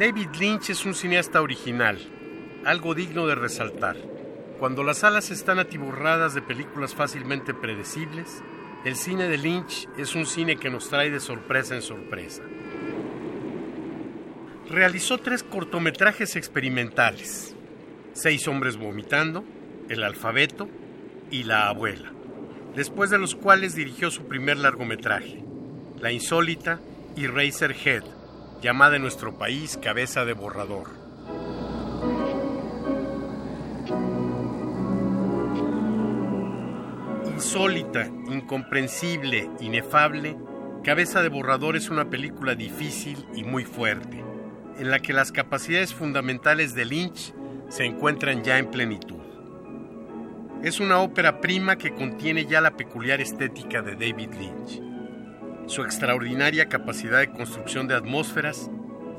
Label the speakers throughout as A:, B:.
A: David Lynch es un cineasta original, algo digno de resaltar. Cuando las salas están atiborradas de películas fácilmente predecibles, el cine de Lynch es un cine que nos trae de sorpresa en sorpresa. Realizó tres cortometrajes experimentales, Seis hombres vomitando, El alfabeto y La abuela, después de los cuales dirigió su primer largometraje, La insólita y Razorhead, llamada en nuestro país cabeza de borrador. Insólita, incomprensible, inefable, Cabeza de Borrador es una película difícil y muy fuerte, en la que las capacidades fundamentales de Lynch se encuentran ya en plenitud. Es una ópera prima que contiene ya la peculiar estética de David Lynch su extraordinaria capacidad de construcción de atmósferas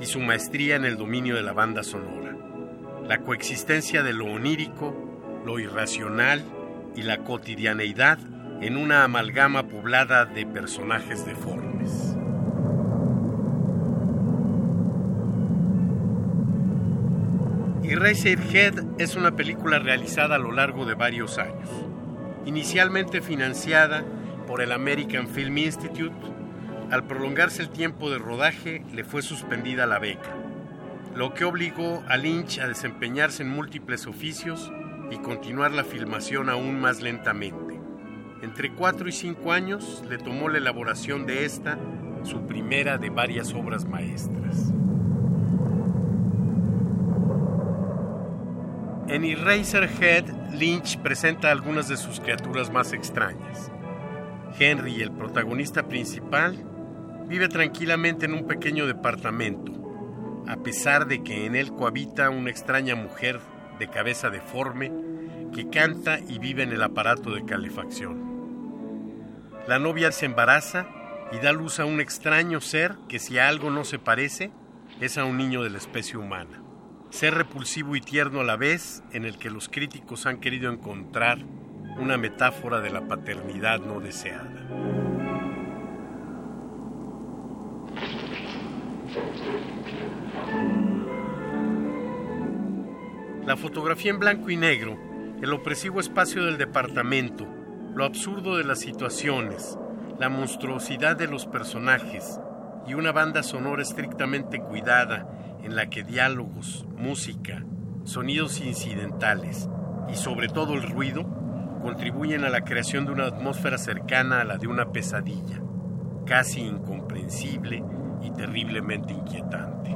A: y su maestría en el dominio de la banda sonora, la coexistencia de lo onírico, lo irracional y la cotidianeidad en una amalgama poblada de personajes deformes. Eraserhead es una película realizada a lo largo de varios años, inicialmente financiada por el American Film Institute al prolongarse el tiempo de rodaje, le fue suspendida la beca, lo que obligó a Lynch a desempeñarse en múltiples oficios y continuar la filmación aún más lentamente. Entre cuatro y cinco años le tomó la elaboración de esta, su primera de varias obras maestras. En Eraserhead, Lynch presenta algunas de sus criaturas más extrañas. Henry, el protagonista principal, vive tranquilamente en un pequeño departamento, a pesar de que en él cohabita una extraña mujer de cabeza deforme que canta y vive en el aparato de calefacción. La novia se embaraza y da luz a un extraño ser que si a algo no se parece, es a un niño de la especie humana. Ser repulsivo y tierno a la vez en el que los críticos han querido encontrar una metáfora de la paternidad no deseada. La fotografía en blanco y negro, el opresivo espacio del departamento, lo absurdo de las situaciones, la monstruosidad de los personajes y una banda sonora estrictamente cuidada en la que diálogos, música, sonidos incidentales y sobre todo el ruido contribuyen a la creación de una atmósfera cercana a la de una pesadilla, casi incomprensible y terriblemente inquietante.